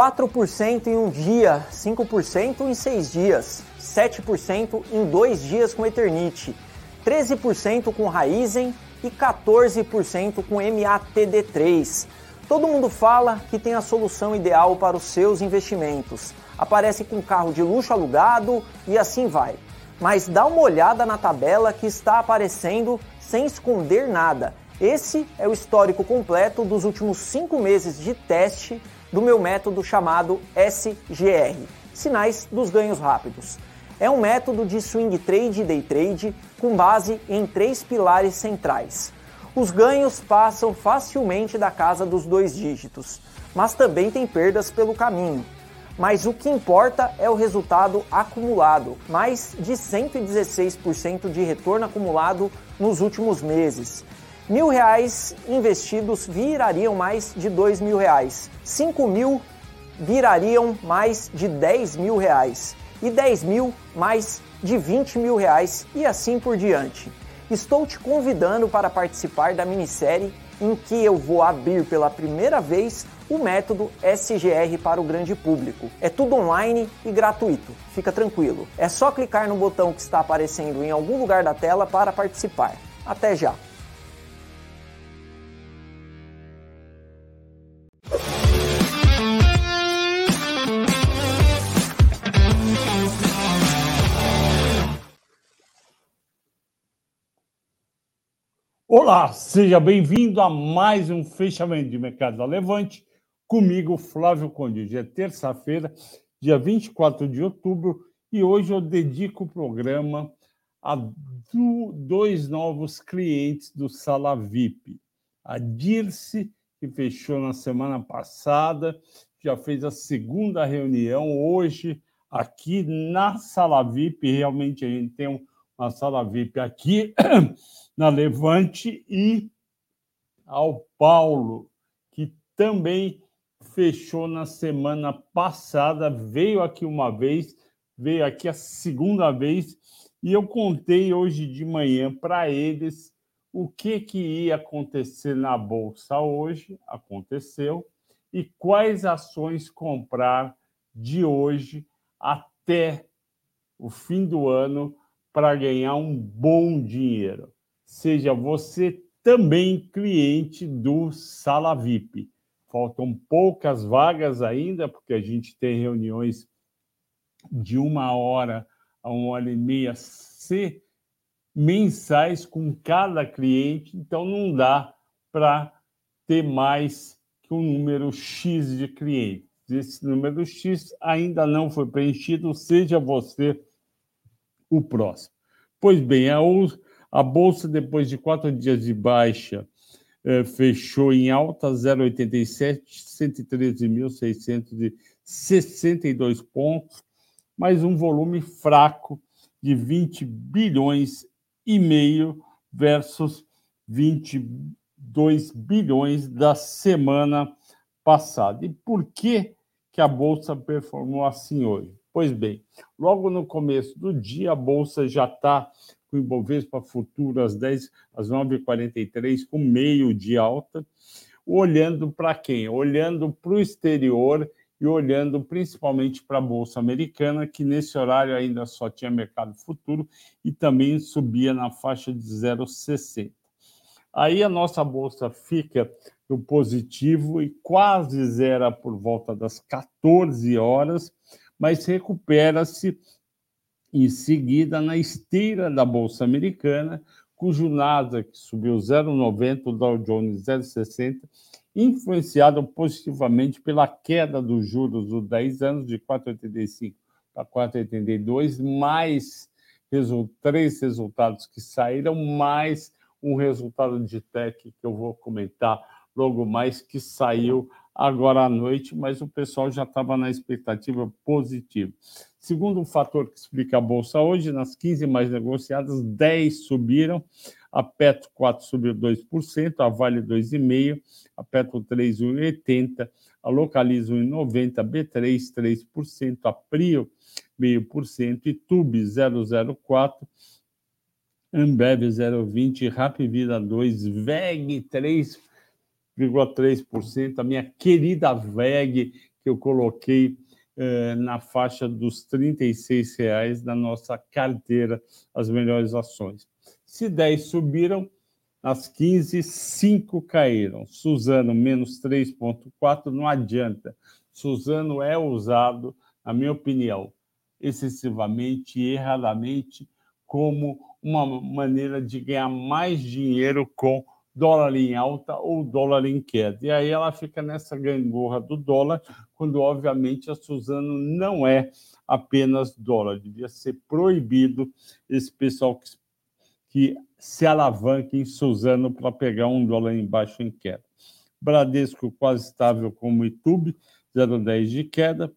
4% em um dia, 5% em seis dias, 7% em dois dias com Eternite, 13% com Raizen e 14% com MATD3. Todo mundo fala que tem a solução ideal para os seus investimentos. Aparece com carro de luxo alugado e assim vai. Mas dá uma olhada na tabela que está aparecendo sem esconder nada. Esse é o histórico completo dos últimos cinco meses de teste do meu método chamado SGR Sinais dos Ganhos Rápidos. É um método de swing trade e day trade com base em três pilares centrais. Os ganhos passam facilmente da casa dos dois dígitos, mas também tem perdas pelo caminho. Mas o que importa é o resultado acumulado, mais de 116% de retorno acumulado nos últimos meses. Mil reais investidos virariam mais de dois mil reais. Cinco mil virariam mais de dez mil reais. E dez mil mais de vinte mil reais e assim por diante. Estou te convidando para participar da minissérie em que eu vou abrir pela primeira vez o método SGR para o grande público. É tudo online e gratuito, fica tranquilo. É só clicar no botão que está aparecendo em algum lugar da tela para participar. Até já! Olá, seja bem-vindo a mais um fechamento de mercado da Levante, comigo, Flávio Conde. Hoje é terça-feira, dia 24 de outubro, e hoje eu dedico o programa a dois novos clientes do Sala VIP. A Dirce, que fechou na semana passada, já fez a segunda reunião hoje aqui na Sala VIP. Realmente a gente tem uma Sala VIP aqui na Levante e ao Paulo, que também fechou na semana passada, veio aqui uma vez, veio aqui a segunda vez, e eu contei hoje de manhã para eles o que, que ia acontecer na Bolsa hoje, aconteceu, e quais ações comprar de hoje até o fim do ano para ganhar um bom dinheiro seja você também cliente do Sala VIP. Faltam poucas vagas ainda, porque a gente tem reuniões de uma hora a uma hora e meia se mensais com cada cliente, então não dá para ter mais que um número X de clientes. Esse número X ainda não foi preenchido, seja você o próximo. Pois bem, a bolsa, depois de quatro dias de baixa, eh, fechou em alta 0,87, 113.662 pontos, mais um volume fraco de 20 bilhões e meio versus 22 bilhões da semana passada. E por que, que a bolsa performou assim hoje? Pois bem, logo no começo do dia, a bolsa já está com o Ibovespa Futuro às 10, às 9h43, com meio de alta, olhando para quem? Olhando para o exterior e olhando principalmente para a Bolsa Americana, que nesse horário ainda só tinha mercado futuro e também subia na faixa de 0,60. Aí a nossa bolsa fica no positivo e quase zera por volta das 14 horas, mas recupera-se em seguida na esteira da Bolsa Americana, cujo Nasdaq subiu 0,90, o Dow Jones 0,60, influenciado positivamente pela queda dos juros dos 10 anos de 4,85 para 4,82, mais três resultados que saíram, mais um resultado de tech que eu vou comentar logo mais, que saiu agora à noite, mas o pessoal já estava na expectativa positiva. Segundo um fator que explica a bolsa hoje, nas 15 mais negociadas, 10 subiram, a Petro 4 subiu 2%, a Vale 2,5%, a Petro 3 1,80%, a Localiza 1,90%, a B3 3%, a Prio 0,5%, e Tube 0,04%, Ambev 0,20%, Rapvida 2%, VEG 3%, 3,3%, a minha querida VEG, que eu coloquei eh, na faixa dos R$ reais na nossa carteira, as melhores ações. Se 10 subiram, as 15, 5 caíram. Suzano, menos 3,4, não adianta. Suzano é usado, na minha opinião, excessivamente e erradamente como uma maneira de ganhar mais dinheiro com dólar em alta ou dólar em queda. E aí ela fica nessa gangorra do dólar, quando obviamente a Suzano não é apenas dólar, devia ser proibido esse pessoal que, que se alavanca em Suzano para pegar um dólar embaixo em queda. Bradesco quase estável como YouTube, 0,10 de queda.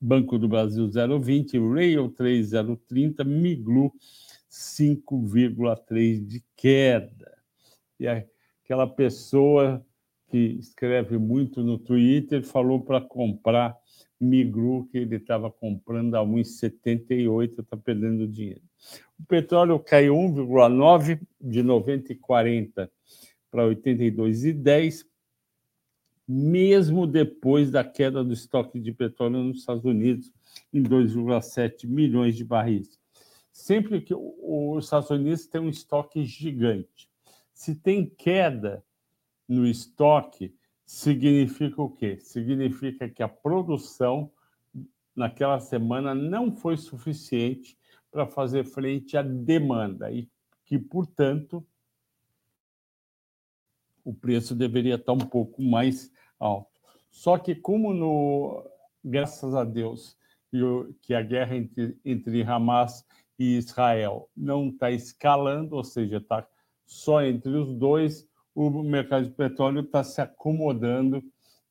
Banco do Brasil 0,20, Rail 3,030, Miglu 5,3 de queda. E aquela pessoa que escreve muito no Twitter falou para comprar Migru, que ele estava comprando a 1,78, está perdendo dinheiro. O petróleo caiu 1,9 de 90,40 para 82,10, mesmo depois da queda do estoque de petróleo nos Estados Unidos em 2,7 milhões de barris. Sempre que os Estados Unidos têm um estoque gigante, se tem queda no estoque, significa o quê? Significa que a produção naquela semana não foi suficiente para fazer frente à demanda e que, portanto, o preço deveria estar um pouco mais alto. Só que como no graças a Deus que a guerra entre, entre Hamas e Israel não está escalando, ou seja, está só entre os dois, o mercado de petróleo está se acomodando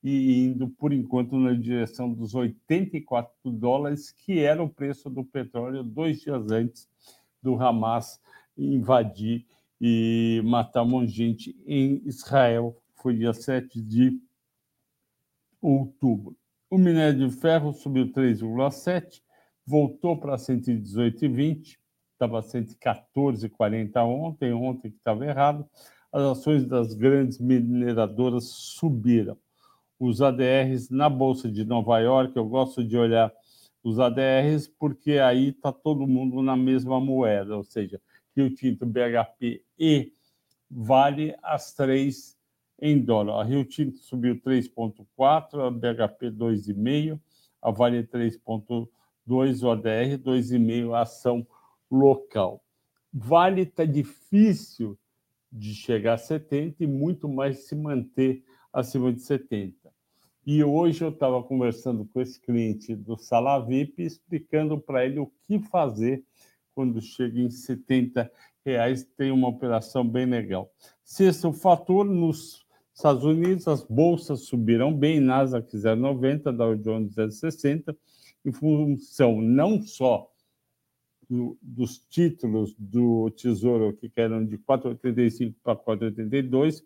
e indo, por enquanto, na direção dos 84 dólares, que era o preço do petróleo dois dias antes do Hamas invadir e matar um monte de gente em Israel. Foi dia 7 de outubro. O minério de ferro subiu 3,7, voltou para 118,20, estava 114,40 ontem, ontem que estava errado. As ações das grandes mineradoras subiram. Os ADRs na Bolsa de Nova York, eu gosto de olhar os ADRs porque aí está todo mundo na mesma moeda, ou seja, Rio Tinto, BHP e Vale as três em dólar. A Rio Tinto subiu 3,4, a BHP 2,5, a Vale 3,2, o ADR 2,5, a ação local. Vale está difícil de chegar a 70 e muito mais se manter acima de 70. E hoje eu estava conversando com esse cliente do Sala VIP, explicando para ele o que fazer quando chega em 70 reais, tem uma operação bem legal. Sexto fator, nos Estados Unidos, as bolsas subiram bem, Nasdaq 0,90, Dow Jones 0,60, em função não só do, dos títulos do Tesouro, que eram de 4,85 para 4,82,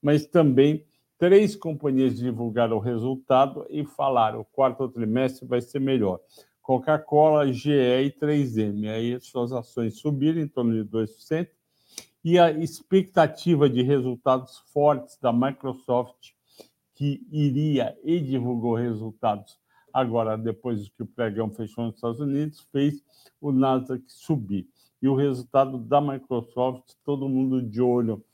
mas também três companhias divulgaram o resultado e falaram o quarto trimestre vai ser melhor. Coca-Cola, GE e 3M. Aí suas ações subiram em torno de 2%. E a expectativa de resultados fortes da Microsoft, que iria e divulgou resultados agora, depois que o pregão fechou nos Estados Unidos, fez o Nasdaq subir. E o resultado da Microsoft, todo mundo de olho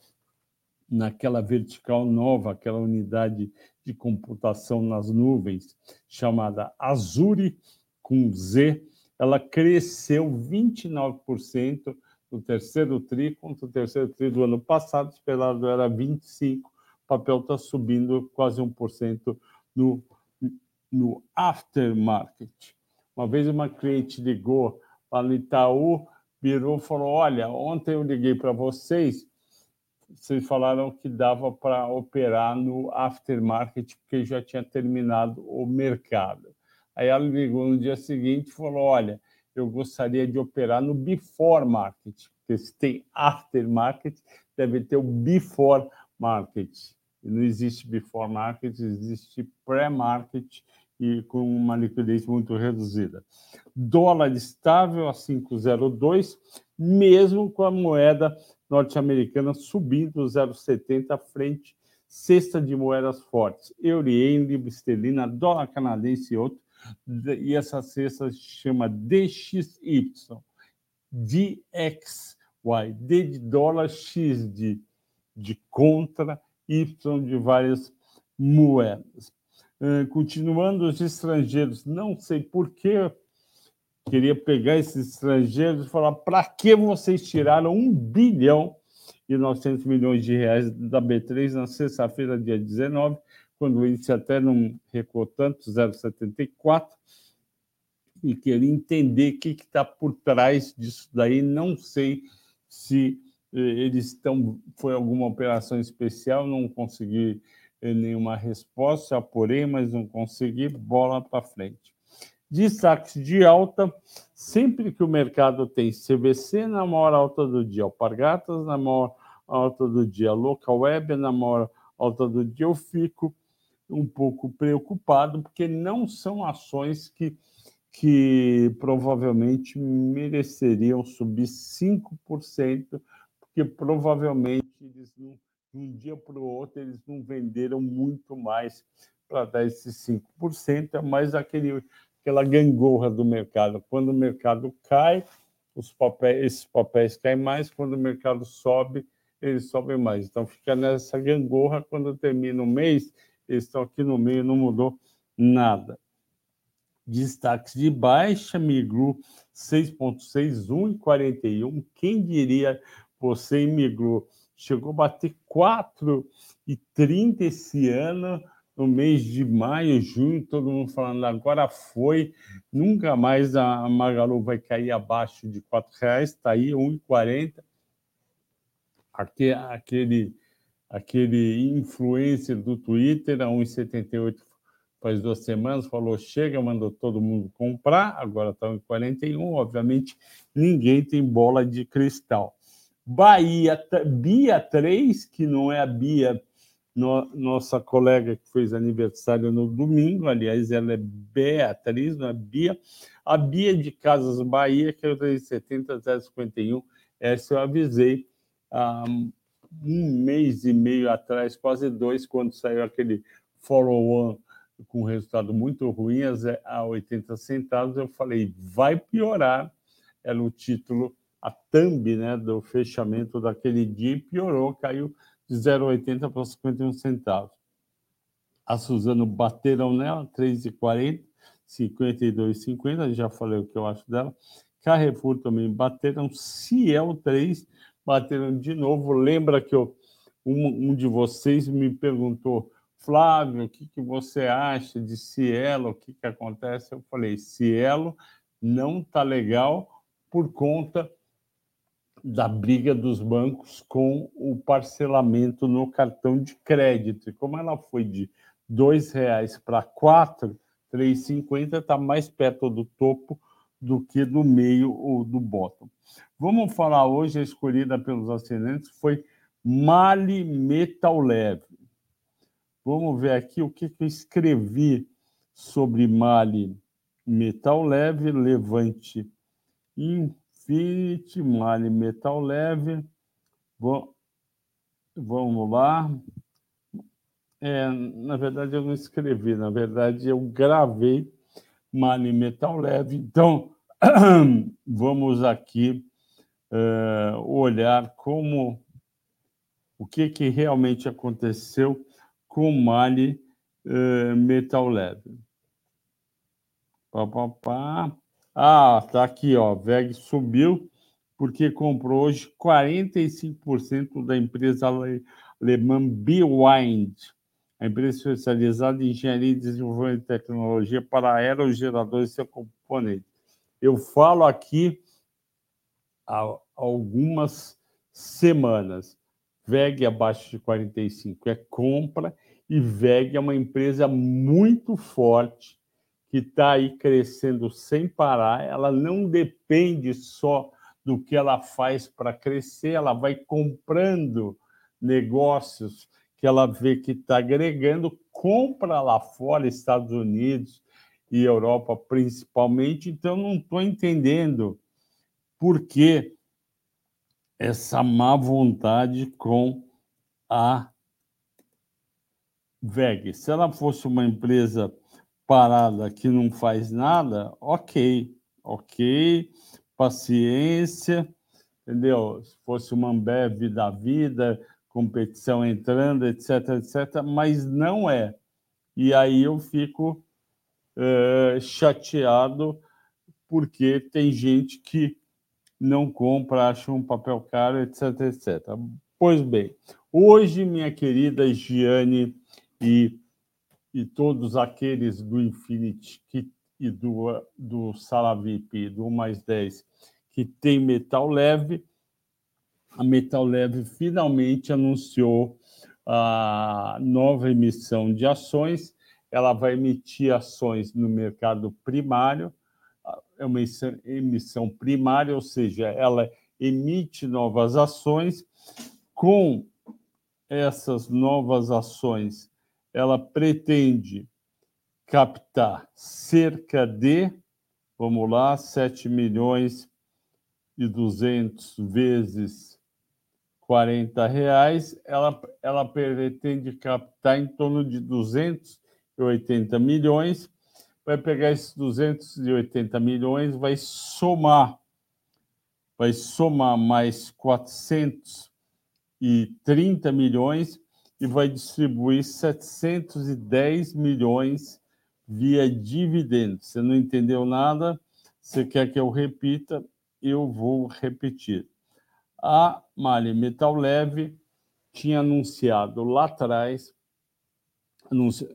naquela vertical nova, aquela unidade de computação nas nuvens, chamada Azure, com Z, ela cresceu 29% no terceiro TRI contra o terceiro TRI do ano passado, esperado era 25%, o papel está subindo quase 1% no, no aftermarket. Uma vez uma cliente ligou lá no Itaú, virou e falou, olha, ontem eu liguei para vocês, vocês falaram que dava para operar no aftermarket porque já tinha terminado o mercado. Aí ela ligou no dia seguinte e falou: Olha, eu gostaria de operar no before market, porque se tem after market, deve ter o before market. Não existe before market, existe pré-market e com uma liquidez muito reduzida. Dólar estável a 5,02, mesmo com a moeda norte-americana subindo 0,70 frente cesta de moedas fortes, euro, ien, libra esterlina, dólar canadense e outro, e essa cesta se chama DXY, DXY, D de dólar, X de, de contra, Y de várias moedas. Continuando, os estrangeiros, não sei por que queria pegar esses estrangeiros e falar para que vocês tiraram um bilhão e 900 milhões de reais da B3 na sexta-feira, dia 19, quando o índice até não recuou tanto, 0,74, e queria entender o que está por trás disso daí. Não sei se eles estão. Foi alguma operação especial, não consegui eh, nenhuma resposta, apurei, mas não consegui. Bola para frente. Destaques de alta, sempre que o mercado tem CVC na maior alta do dia, Alpargatas na maior alta do dia, Local Web na maior alta do dia, eu fico um pouco preocupado, porque não são ações que, que provavelmente mereceriam subir 5%, porque provavelmente eles não, de um dia para o outro eles não venderam muito mais para dar esses 5%, é mais aquele aquela gangorra do mercado. Quando o mercado cai, os papéis, esses papéis caem mais, quando o mercado sobe, eles sobem mais. Então fica nessa gangorra, quando termina o mês, eles estão aqui no meio, não mudou nada. Destaques de baixa, Migru 6,61 41. Quem diria você em Migru? Chegou a bater 4,30 esse ano no mês de maio, junho, todo mundo falando agora foi, nunca mais a Magalu vai cair abaixo de R$ reais, está aí, R$ 1,40. Aquele, aquele influencer do Twitter, a 1,78 faz duas semanas, falou chega, mandou todo mundo comprar, agora está 1,41, obviamente ninguém tem bola de cristal. Bahia, Bia 3, que não é a Bia no, nossa colega que fez aniversário no domingo, aliás, ela é Beatriz, não é Bia, a Bia de Casas Bahia, que é o 370 051, essa eu avisei há um mês e meio atrás, quase dois, quando saiu aquele follow-on com resultado muito ruim, a 80 centavos, eu falei, vai piorar, era o título, a thumb né, do fechamento daquele dia, e piorou, caiu de 0,80 para 51 centavos. A Suzano bateram nela, 3,40, 52,50, já falei o que eu acho dela. Carrefour também bateram, Ciel 3, bateram de novo. Lembra que eu, um, um de vocês me perguntou, Flávio, o que, que você acha de Cielo? O que, que acontece? Eu falei, Cielo não está legal por conta da briga dos bancos com o parcelamento no cartão de crédito. E como ela foi de R$ reais para R$ 3,50 está mais perto do topo do que do meio ou do bottom. Vamos falar hoje, a escolhida pelos assinantes foi Mali Metal Leve. Vamos ver aqui o que, que eu escrevi sobre Mali Metal Leve, Levante Fit, Mali Metal Leve. Vamos lá. É, na verdade, eu não escrevi, na verdade, eu gravei Mali Metal Leve. Então, vamos aqui uh, olhar como o que, que realmente aconteceu com Mali uh, Metal Leve. Pá, pá, pá. Ah, tá aqui, ó. VEG subiu porque comprou hoje 45% da empresa alemã BeWind, a empresa especializada em engenharia e desenvolvimento de tecnologia para aerogeradores e seu componente. Eu falo aqui há algumas semanas. VEG abaixo de 45 é compra e VEG é uma empresa muito forte que está aí crescendo sem parar, ela não depende só do que ela faz para crescer, ela vai comprando negócios que ela vê que está agregando, compra lá fora, Estados Unidos e Europa principalmente. Então, não estou entendendo por que essa má vontade com a VEG. Se ela fosse uma empresa parada que não faz nada, ok, ok, paciência, entendeu? Se fosse uma Ambev da vida, competição entrando, etc, etc, mas não é. E aí eu fico é, chateado porque tem gente que não compra, acha um papel caro, etc, etc. Pois bem, hoje, minha querida Giane e, e todos aqueles do Infinity que, e do, do Sala VIP, do 1 mais 10, que tem metal leve, a Metal Leve finalmente anunciou a nova emissão de ações. Ela vai emitir ações no mercado primário, é uma emissão primária, ou seja, ela emite novas ações. Com essas novas ações, ela pretende captar cerca de, vamos lá, 7 milhões e 200 vezes 40 reais, ela, ela pretende captar em torno de 280 milhões. Vai pegar esses 280 milhões, vai somar, vai somar mais 430 milhões e vai distribuir 710 milhões via dividendos. Você não entendeu nada? Você quer que eu repita? Eu vou repetir a Mali Metal Leve tinha anunciado lá atrás, anunci,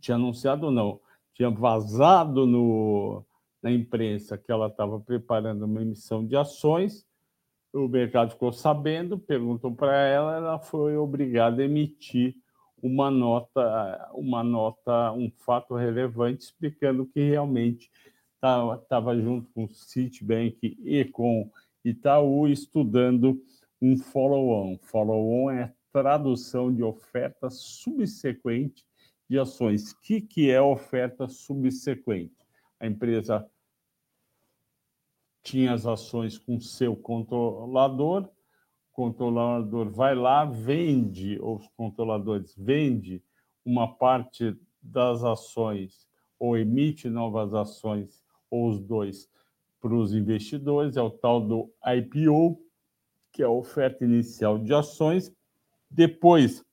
tinha anunciado não, tinha vazado no, na imprensa que ela estava preparando uma emissão de ações, o mercado ficou sabendo, perguntou para ela, ela foi obrigada a emitir uma nota, uma nota, um fato relevante explicando que realmente estava junto com o Citibank e com Itaú estudando um follow-on. Follow-on é tradução de oferta subsequente de ações. O que, que é oferta subsequente? A empresa tinha as ações com seu controlador, o controlador vai lá, vende, ou os controladores vende uma parte das ações, ou emite novas ações, ou os dois, para os investidores, é o tal do IPO, que é a oferta inicial de ações. Depois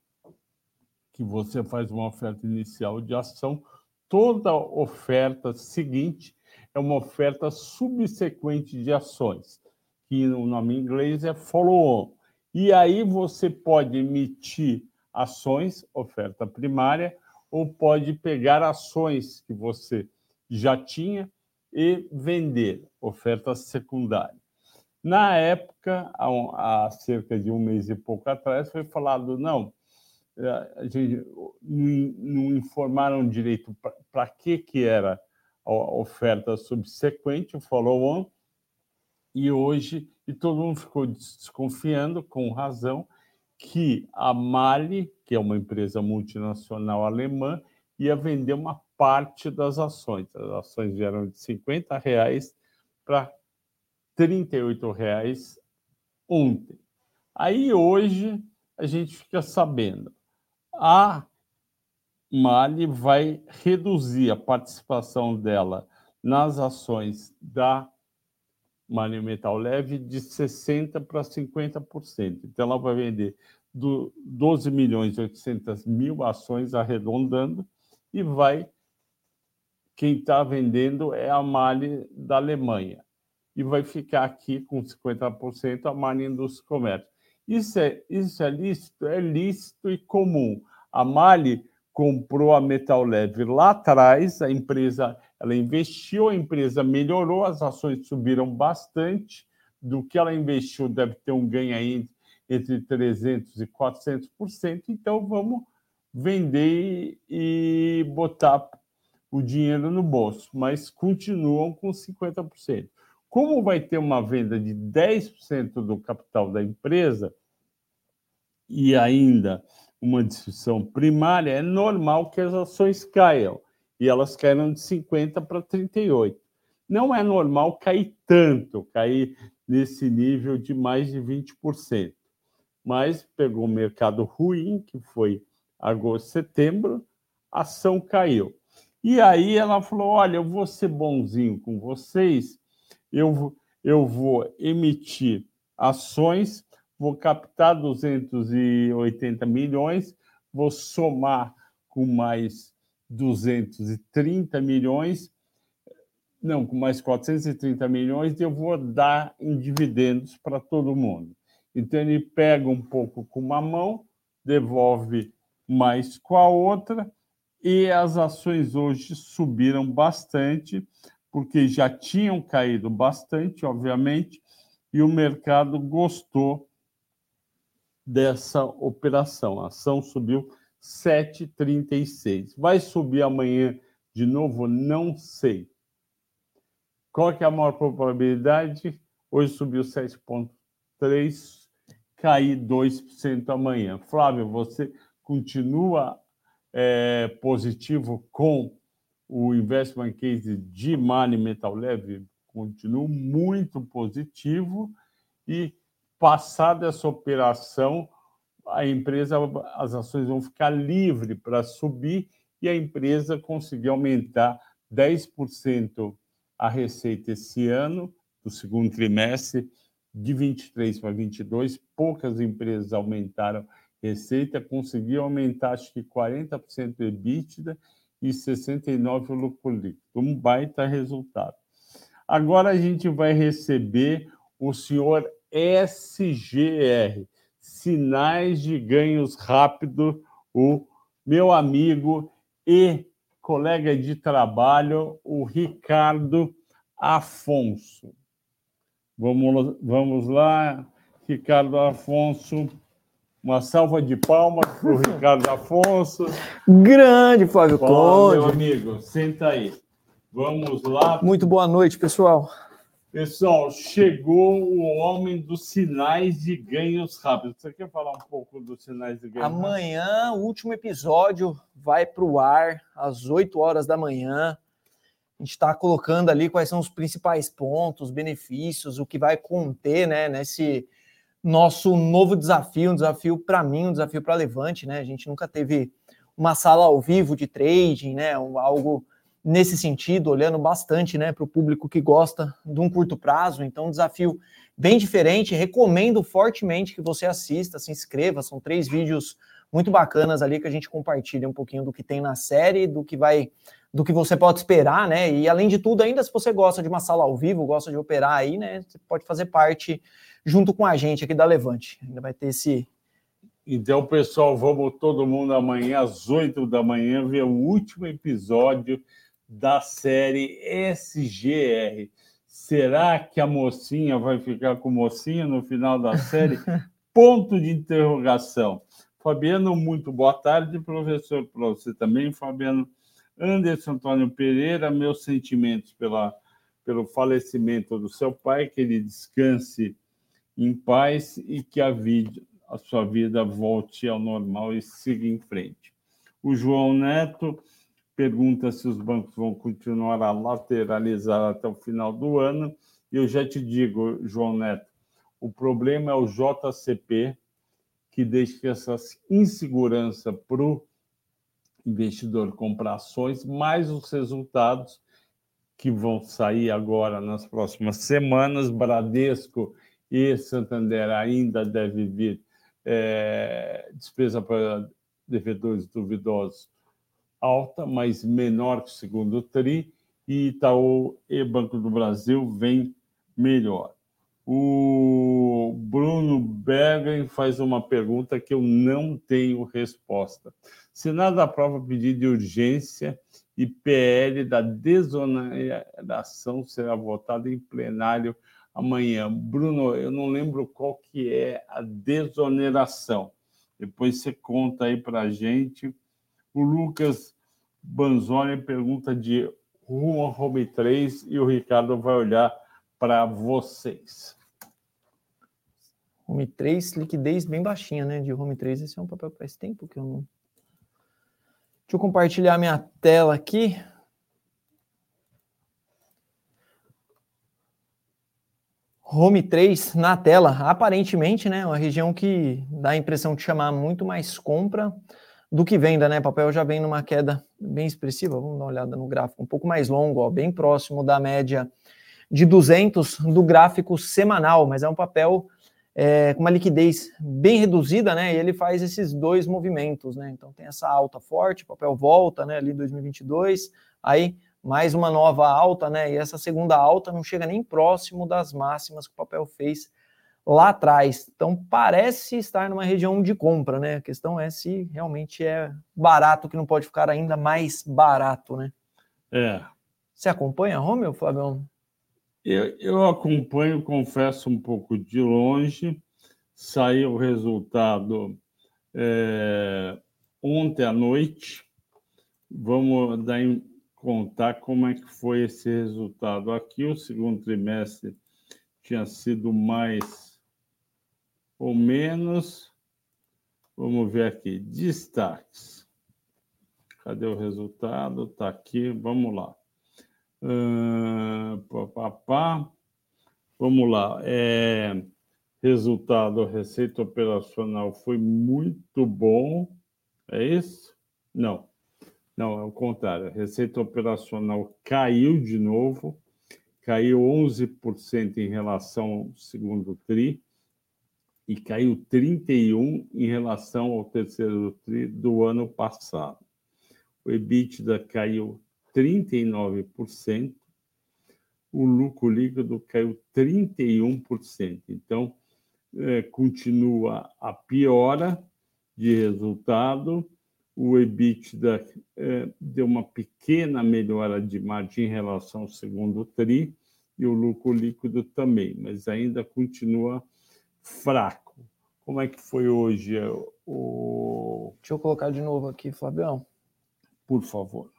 que você faz uma oferta inicial de ação, toda oferta seguinte é uma oferta subsequente de ações, que no nome inglês é follow-on. E aí você pode emitir ações, oferta primária, ou pode pegar ações que você já tinha e vender, oferta secundária. Na época, há, cerca de um mês e pouco atrás, foi falado: não, eh, a gente não informaram direito para que, que era a oferta subsequente, o follow-on, e hoje, e todo mundo ficou desconfiando, com razão, que a Mali, que é uma empresa multinacional alemã, ia vender uma parte das ações. As ações vieram de 50 reais para 38 reais ontem. Aí hoje a gente fica sabendo a Mali vai reduzir a participação dela nas ações da Mali Metal Leve de 60% para 50%. Então, ela vai vender do 12 milhões e 800 mil ações, arredondando, e vai quem está vendendo é a Mali da Alemanha. E vai ficar aqui com 50% a Mali Indústria e Comércio. Isso é, isso é lícito? É lícito e comum. A Mali comprou a Metal Leve lá atrás, a empresa ela investiu, a empresa melhorou, as ações subiram bastante. Do que ela investiu, deve ter um ganho aí entre 300% e 400%. Então, vamos vender e botar o dinheiro no bolso, mas continuam com 50%. Como vai ter uma venda de 10% do capital da empresa e ainda uma discussão primária, é normal que as ações caiam e elas caíram de 50 para 38. Não é normal cair tanto, cair nesse nível de mais de 20%. Mas pegou um mercado ruim, que foi agosto, setembro, a ação caiu. E aí ela falou: Olha, eu vou ser bonzinho com vocês, eu, eu vou emitir ações, vou captar 280 milhões, vou somar com mais 230 milhões, não, com mais 430 milhões, e eu vou dar em dividendos para todo mundo. Então ele pega um pouco com uma mão, devolve mais com a outra, e as ações hoje subiram bastante, porque já tinham caído bastante, obviamente, e o mercado gostou dessa operação. A ação subiu 7,36. Vai subir amanhã de novo? Não sei. Qual que é a maior probabilidade? Hoje subiu 7,3, cair 2% amanhã. Flávio, você continua é, positivo com o investment case de Mali Metal Leve? Continuo muito positivo e passada essa operação, a empresa, as ações vão ficar livres para subir e a empresa conseguir aumentar 10% a receita esse ano, do segundo trimestre, de 23 para 22. Poucas empresas aumentaram receita, conseguiu aumentar acho que 40% do EBITDA e 69% o lucro líquido. Um baita resultado. Agora a gente vai receber o senhor SGR, Sinais de Ganhos Rápido, o meu amigo e colega de trabalho, o Ricardo Afonso. Vamos, vamos lá, Ricardo Afonso. Uma salva de palmas para o Ricardo Afonso. Grande Flávio Conde. Meu amigo, senta aí. Vamos lá. Muito boa noite, pessoal. Pessoal, chegou o homem dos sinais de ganhos rápidos. Você quer falar um pouco dos sinais de ganhos Amanhã, o último episódio vai para o ar às 8 horas da manhã. A gente está colocando ali quais são os principais pontos, benefícios, o que vai conter né, nesse nosso novo desafio, um desafio para mim, um desafio para Levante. Né? A gente nunca teve uma sala ao vivo de trading, né? algo nesse sentido, olhando bastante né, para o público que gosta de um curto prazo. Então, um desafio bem diferente. Recomendo fortemente que você assista, se inscreva. São três vídeos muito bacanas ali que a gente compartilha um pouquinho do que tem na série, do que vai, do que você pode esperar, né? E além de tudo, ainda se você gosta de uma sala ao vivo, gosta de operar aí, né? Você pode fazer parte junto com a gente aqui da Levante. Ainda vai ter esse. Então, pessoal, vamos todo mundo amanhã às 8 da manhã ver o último episódio da série SGR. Será que a mocinha vai ficar com mocinha no final da série? Ponto de interrogação. Fabiano, muito boa tarde, professor, para você também, Fabiano. Anderson Antônio Pereira, meus sentimentos pela, pelo falecimento do seu pai, que ele descanse em paz e que a, vida, a sua vida volte ao normal e siga em frente. O João Neto, pergunta se os bancos vão continuar a lateralizar até o final do ano. E eu já te digo, João Neto, o problema é o JCP, que deixa essa insegurança para o investidor comprar ações, mais os resultados que vão sair agora nas próximas semanas. Bradesco e Santander ainda deve vir é, despesa para devedores duvidosos alta, mas menor que o segundo TRI, e Itaú e Banco do Brasil vem melhor. O Bruno Bergen faz uma pergunta que eu não tenho resposta. Se nada aprova pedido de urgência e PL da desoneração será votado em plenário amanhã. Bruno, eu não lembro qual que é a desoneração. Depois você conta aí para a gente o Lucas Banzoni pergunta de rumo ao home 3 e o Ricardo vai olhar para vocês. Home 3, liquidez bem baixinha, né? De Home 3, esse é um papel que faz tempo que eu não. Deixa eu compartilhar minha tela aqui. Home 3 na tela, aparentemente, né? Uma região que dá a impressão de chamar muito mais compra do que venda, né? Papel já vem numa queda bem expressiva. Vamos dar uma olhada no gráfico, um pouco mais longo, ó, bem próximo da média de 200 do gráfico semanal, mas é um papel é, com uma liquidez bem reduzida, né? E ele faz esses dois movimentos, né? Então tem essa alta forte, papel volta, né? Ali 2022, aí mais uma nova alta, né? E essa segunda alta não chega nem próximo das máximas que o papel fez lá atrás. Então parece estar numa região de compra, né? A questão é se realmente é barato, que não pode ficar ainda mais barato, né? É. Você acompanha, Romeu, Fabião? Eu, eu acompanho, confesso, um pouco de longe. Saiu o resultado é, ontem à noite. Vamos dar em, contar como é que foi esse resultado. Aqui, o segundo trimestre tinha sido mais ou menos. Vamos ver aqui. Destaques. Cadê o resultado? Está aqui. Vamos lá. Uh, pá, pá, pá. Vamos lá. É, resultado, receita operacional foi muito bom. É isso? Não. Não, é o contrário. A receita operacional caiu de novo, caiu 11% em relação ao segundo TRI e caiu 31% em relação ao terceiro TRI do ano passado. O EBITDA caiu 39%, o lucro líquido caiu 31%. Então, é, continua a piora de resultado. O EBITDA é, deu uma pequena melhora de margem em relação ao segundo TRI e o lucro líquido também, mas ainda continua fraco. Como é que foi hoje o. Deixa eu colocar de novo aqui, Fabião. Por favor.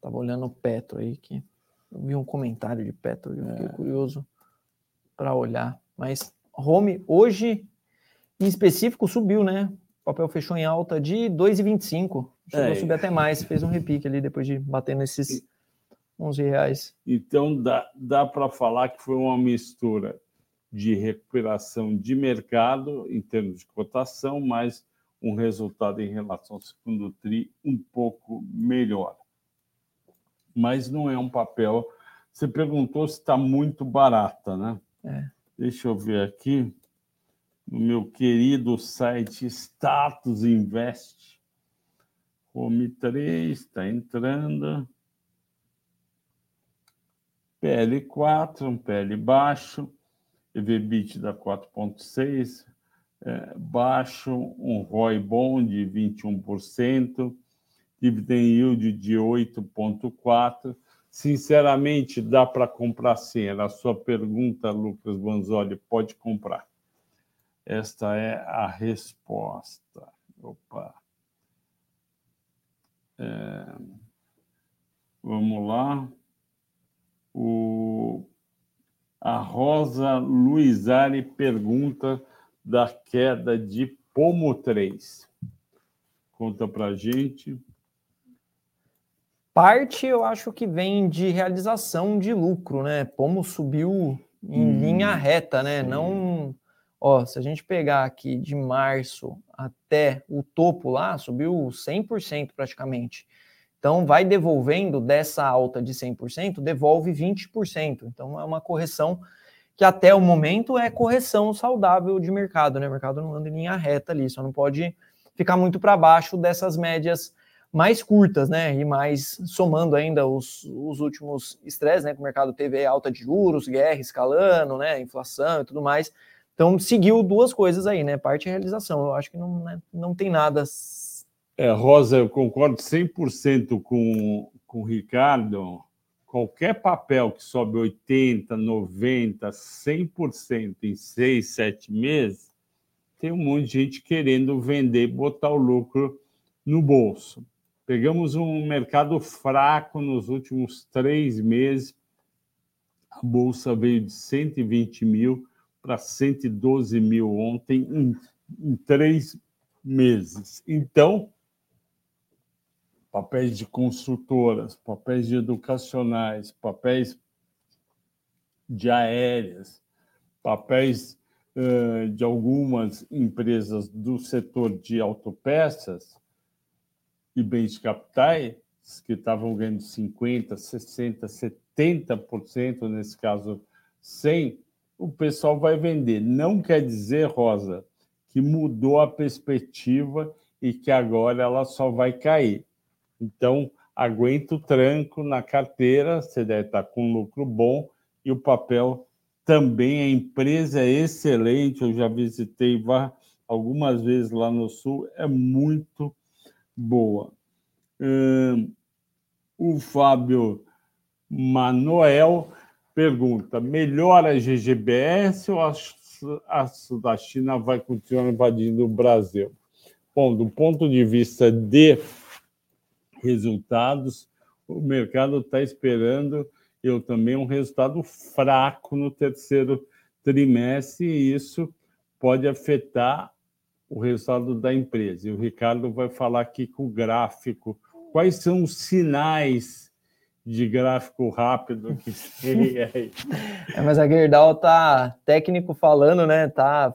Tava olhando o Petro aí, que eu vi um comentário de Petro, eu fiquei é. curioso para olhar. Mas Home, hoje, em específico, subiu, né? O papel fechou em alta de 2,25. Chegou é. a subir até mais, fez um repique ali depois de bater nesses 11 reais. Então dá, dá para falar que foi uma mistura de recuperação de mercado em termos de cotação, mas um resultado em relação ao segundo TRI um pouco melhor mas não é um papel. Você perguntou se está muito barata, né? É. Deixa eu ver aqui no meu querido site Status Invest. Home 3 está entrando. PL4, um PL baixo, EVBIT da 4,6, é, baixo, um ROI bom de 21%, dividend yield de 8,4%. Sinceramente, dá para comprar sim. Era a sua pergunta, Lucas Banzoli. Pode comprar. Esta é a resposta. Opa. É... Vamos lá. O... A Rosa Luizari pergunta da queda de Pomo 3. Conta para a gente. Parte eu acho que vem de realização de lucro, né? Pomo subiu em hum, linha reta, né? Sim. Não, ó, se a gente pegar aqui de março até o topo lá, subiu 100% praticamente. Então vai devolvendo dessa alta de 100%, devolve 20%. Então é uma correção que até o momento é correção saudável de mercado, né? O mercado não anda em linha reta ali, só não pode ficar muito para baixo dessas médias mais curtas, né? E mais somando ainda os, os últimos estresses, né? Que o mercado teve alta de juros, guerra escalando, né? Inflação e tudo mais. Então seguiu duas coisas aí, né? Parte e realização. Eu acho que não, né? não tem nada. É, Rosa, eu concordo 100% com, com o Ricardo. Qualquer papel que sobe 80, 90, 100% em 6, 7 meses, tem um monte de gente querendo vender, botar o lucro no bolso. Pegamos um mercado fraco nos últimos três meses. A bolsa veio de 120 mil para 112 mil ontem, em, em três meses. Então, papéis de construtoras, papéis de educacionais, papéis de aéreas, papéis uh, de algumas empresas do setor de autopeças e bens de capitais, que estavam ganhando 50%, 60%, 70%, nesse caso 100%, o pessoal vai vender. Não quer dizer, Rosa, que mudou a perspectiva e que agora ela só vai cair. Então, aguenta o tranco na carteira, você deve estar com lucro bom e o papel também, a empresa é excelente, eu já visitei algumas vezes lá no Sul, é muito boa. Hum, o Fábio Manoel pergunta: melhora a GGBS ou a, a da China vai continuar invadindo o Brasil? Bom, do ponto de vista de resultados, o mercado está esperando eu também um resultado fraco no terceiro trimestre e isso pode afetar o resultado da empresa. E o Ricardo vai falar aqui com o gráfico. Quais são os sinais de gráfico rápido que tem aí? É, mas a Gerdau tá técnico falando, né? Tá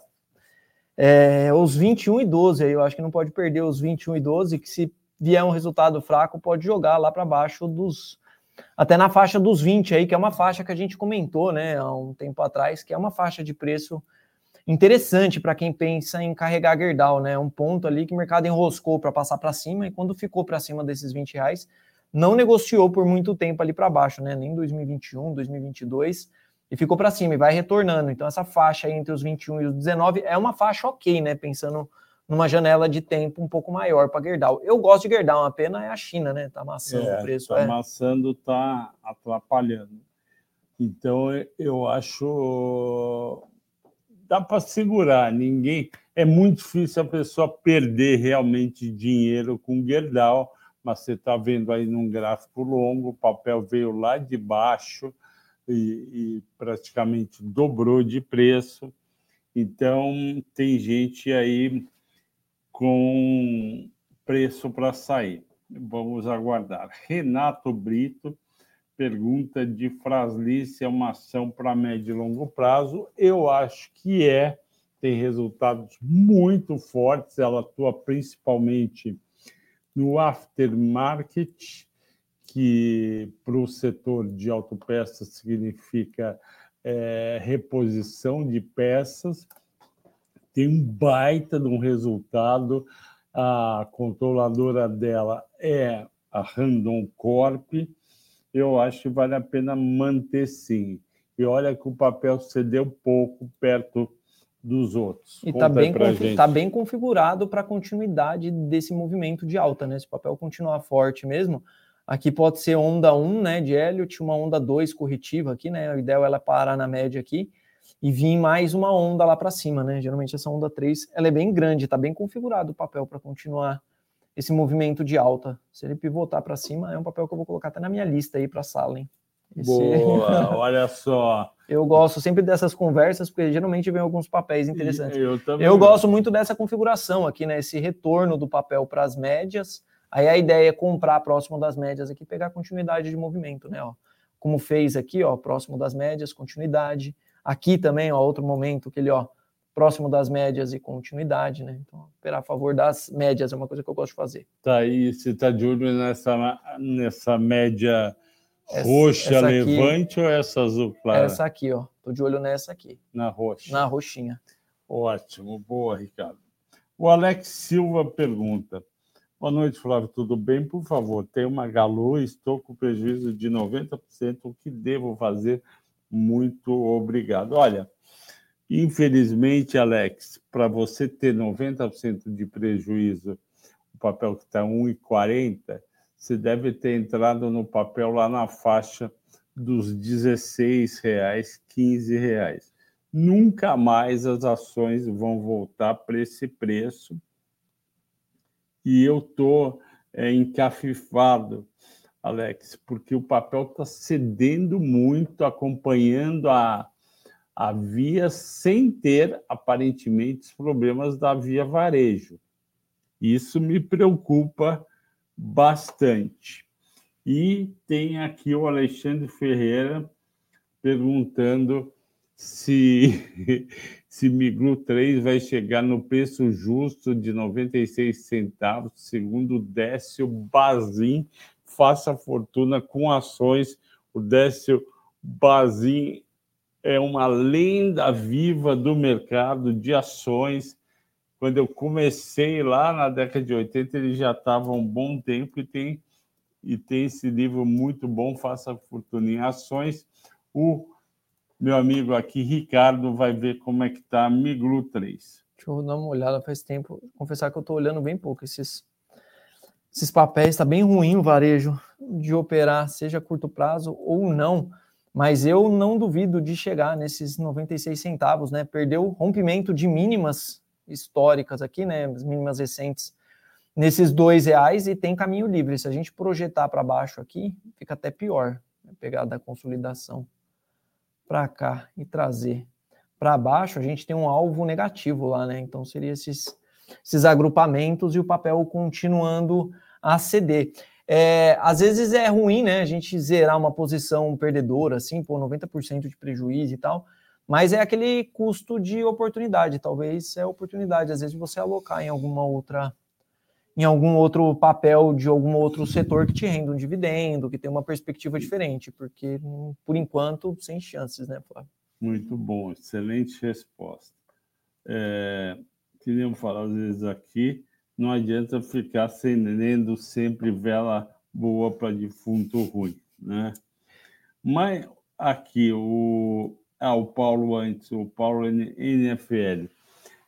é, os 21 e 12 aí, eu acho que não pode perder os 21 e 12, que se vier um resultado fraco, pode jogar lá para baixo dos até na faixa dos 20 aí, que é uma faixa que a gente comentou, né, há um tempo atrás, que é uma faixa de preço interessante para quem pensa em carregar Gerdau, né? Um ponto ali que o mercado enroscou para passar para cima e quando ficou para cima desses 20 reais, não negociou por muito tempo ali para baixo, né? Nem 2021, 2022 e ficou para cima e vai retornando. Então essa faixa entre os 21 e os 19 é uma faixa ok, né? Pensando numa janela de tempo um pouco maior para Gerdau. Eu gosto de Gerdau, uma pena é a China, né? Tá amassando é, o preço. Tá é. amassando, tá atrapalhando. Então eu acho dá para segurar. Ninguém é muito difícil a pessoa perder realmente dinheiro com Gerdau, mas você está vendo aí num gráfico longo, o papel veio lá de baixo e, e praticamente dobrou de preço. Então tem gente aí com preço para sair. Vamos aguardar. Renato Brito pergunta de Frasli se é uma ação para médio e longo prazo. Eu acho que é, tem resultados muito fortes. Ela atua principalmente no aftermarket, que para o setor de autopeças significa é, reposição de peças tem um baita de um resultado. A controladora dela é a Randon Corp. Eu acho que vale a pena manter sim. E olha que o papel cedeu pouco perto dos outros. E está bem, tá bem configurado para a continuidade desse movimento de alta, né? Se o papel continuar forte mesmo, aqui pode ser onda 1, né, de Elliott, uma onda 2 corretiva aqui, né? O ideal é ela parar na média aqui e vir mais uma onda lá para cima, né? Geralmente essa onda 3, ela é bem grande, está bem configurado o papel para continuar esse movimento de alta. Se ele pivotar para cima, é um papel que eu vou colocar até na minha lista aí para sala, hein? Esse... Boa, olha só. Eu gosto sempre dessas conversas, porque geralmente vem alguns papéis interessantes. Eu, também eu gosto muito dessa configuração aqui, né? Esse retorno do papel para as médias. Aí a ideia é comprar próximo das médias aqui, pegar continuidade de movimento, né? Ó, como fez aqui, ó, próximo das médias, continuidade. Aqui também, ó, outro momento que ele, ó, próximo das médias e continuidade, né? Então, operar a favor das médias é uma coisa que eu gosto de fazer. Tá aí, você está de olho nessa, nessa média essa, roxa essa aqui, levante ou essa azul clara? Essa aqui, ó. Tô de olho nessa aqui. Na roxa. Na roxinha. Ótimo, boa, Ricardo. O Alex Silva pergunta: Boa noite, Flávio, tudo bem? Por favor, tenho uma Galo, estou com prejuízo de 90%, o que devo fazer muito obrigado. Olha, infelizmente, Alex, para você ter 90% de prejuízo, o papel que está 1,40, você deve ter entrado no papel lá na faixa dos 16 reais, 15 reais. Nunca mais as ações vão voltar para esse preço. E eu estou é, encafifado Alex, porque o papel está cedendo muito, acompanhando a, a via sem ter, aparentemente, os problemas da via varejo. Isso me preocupa bastante. E tem aqui o Alexandre Ferreira perguntando se, se Miglu 3 vai chegar no preço justo de 96 centavos, segundo Décio Bazin, faça fortuna com ações. O Décio Bazin é uma lenda viva do mercado de ações. Quando eu comecei lá na década de 80, ele já estava um bom tempo e tem, e tem esse livro muito bom, Faça Fortuna em Ações. O meu amigo aqui, Ricardo, vai ver como é que está Miglu 3. Deixa eu dar uma olhada, faz tempo. Confessar que eu estou olhando bem pouco esses, esses papéis. Está bem ruim o varejo de operar, seja curto prazo ou não mas eu não duvido de chegar nesses 96 centavos, né? Perdeu rompimento de mínimas históricas aqui, né? As mínimas recentes nesses dois reais e tem caminho livre. Se a gente projetar para baixo aqui, fica até pior. Né? Pegar da consolidação para cá e trazer para baixo, a gente tem um alvo negativo lá, né? Então seria esses, esses agrupamentos e o papel continuando a ceder. É, às vezes é ruim, né, a gente zerar uma posição perdedora, assim, por 90% de prejuízo e tal, mas é aquele custo de oportunidade, talvez é oportunidade, às vezes, você alocar em alguma outra, em algum outro papel de algum outro setor que te renda um dividendo, que tem uma perspectiva diferente, porque, por enquanto, sem chances, né, Flávio? Muito bom, excelente resposta. É, queríamos falar, às vezes, aqui, não adianta ficar acendendo sempre vela boa para defunto ruim, né? Mas aqui o ah, o Paulo antes, o Paulo NFL,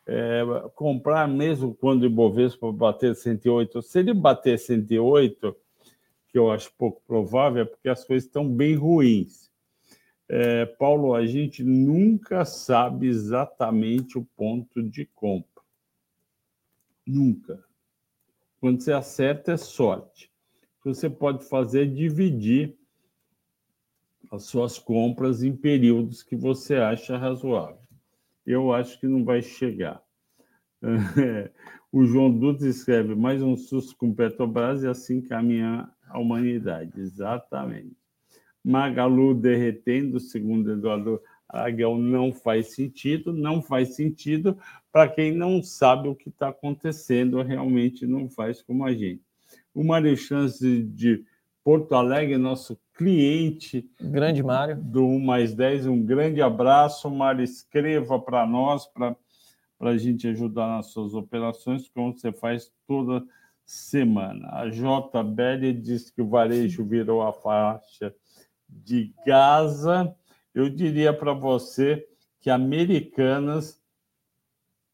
é, comprar mesmo quando o Ibovespa bater 108, se ele bater 108, que eu acho pouco provável, é porque as coisas estão bem ruins. É, Paulo, a gente nunca sabe exatamente o ponto de compra. Nunca. Quando você acerta, é sorte. O que você pode fazer é dividir as suas compras em períodos que você acha razoável. Eu acho que não vai chegar. O João Dutra escreve mais um susto com Petrobras e assim caminha a humanidade. Exatamente. Magalu derretendo, segundo Eduardo Aguel, não faz sentido. Não faz sentido para quem não sabe o que está acontecendo, realmente não faz como a gente. O Mário Chance de Porto Alegre, nosso cliente. Grande Mário. Do 1 mais 10, um grande abraço. Mário, escreva para nós, para a gente ajudar nas suas operações, como você faz toda semana. A JBL diz que o varejo virou a faixa de Gaza eu diria para você que Americanas,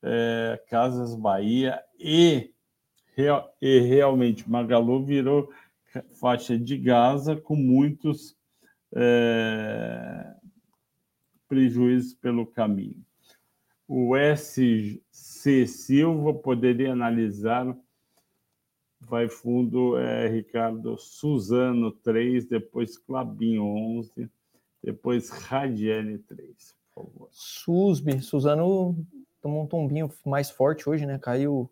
é, Casas Bahia e, real, e realmente Magalu virou faixa de Gaza com muitos é, prejuízos pelo caminho. O SC Silva poderia analisar, vai fundo é, Ricardo Suzano 3, depois Clabinho 11, depois Radiane 3, por favor. Susbe, Suzano tomou um tombinho mais forte hoje, né? Caiu.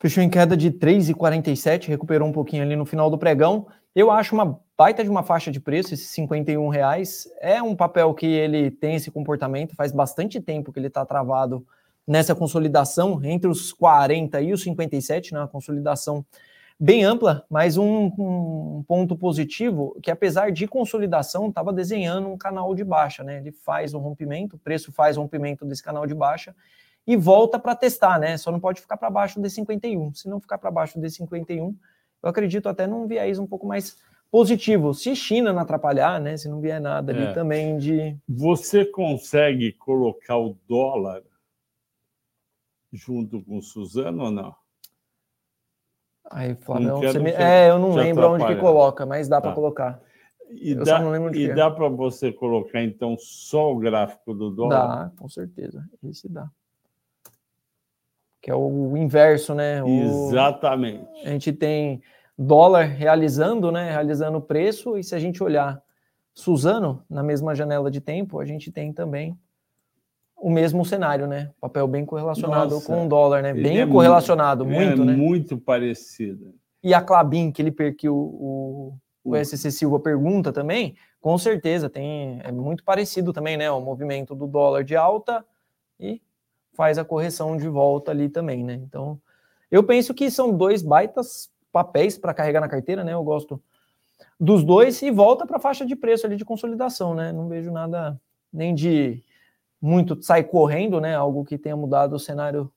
Fechou em queda de 3,47, recuperou um pouquinho ali no final do pregão. Eu acho uma baita de uma faixa de preço, esses 51 reais. É um papel que ele tem esse comportamento, faz bastante tempo que ele está travado nessa consolidação entre os 40 e os 57, né? Uma consolidação bem ampla, mas um, um, ponto positivo que apesar de consolidação estava desenhando um canal de baixa, né? Ele faz um rompimento, o preço faz rompimento desse canal de baixa e volta para testar, né? Só não pode ficar para baixo de 51. Se não ficar para baixo de 51, eu acredito até num viés um pouco mais positivo. Se China não atrapalhar, né? Se não vier nada ali é. também de. Você consegue colocar o dólar junto com o Suzano ou não? Aí, Flávio, você me... é, eu não lembro onde que coloca, mas dá tá. para colocar. E eu dá, e dá para você colocar, então, só o gráfico do dólar? Dá, com certeza. Esse dá. Que é o inverso, né? O... Exatamente. A gente tem dólar realizando, né? Realizando o preço, e se a gente olhar Suzano na mesma janela de tempo, a gente tem também o mesmo cenário, né? Papel bem correlacionado Nossa, com o dólar, né? Bem é correlacionado, muito, é né? Muito parecido. E a Clabin, que ele perquiu o, o, o SC Silva pergunta também, Com certeza, tem é muito parecido também, né? O movimento do dólar de alta e faz a correção de volta ali também, né? Então, eu penso que são dois baitas papéis para carregar na carteira, né? Eu gosto dos dois e volta para a faixa de preço ali de consolidação, né? Não vejo nada nem de muito sair correndo, né? Algo que tenha mudado o cenário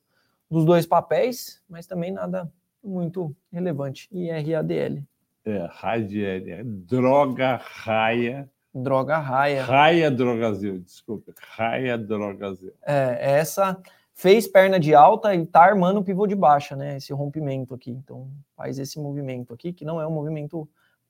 dos dois papéis, mas também nada muito relevante. E RADL. É, RADL, é droga raia. Droga raia. Raia Drogazil, desculpa. Raia Drogazil. É, essa fez perna de alta e tá armando o pivô de baixa, né? Esse rompimento aqui. Então, faz esse movimento aqui, que não é um movimento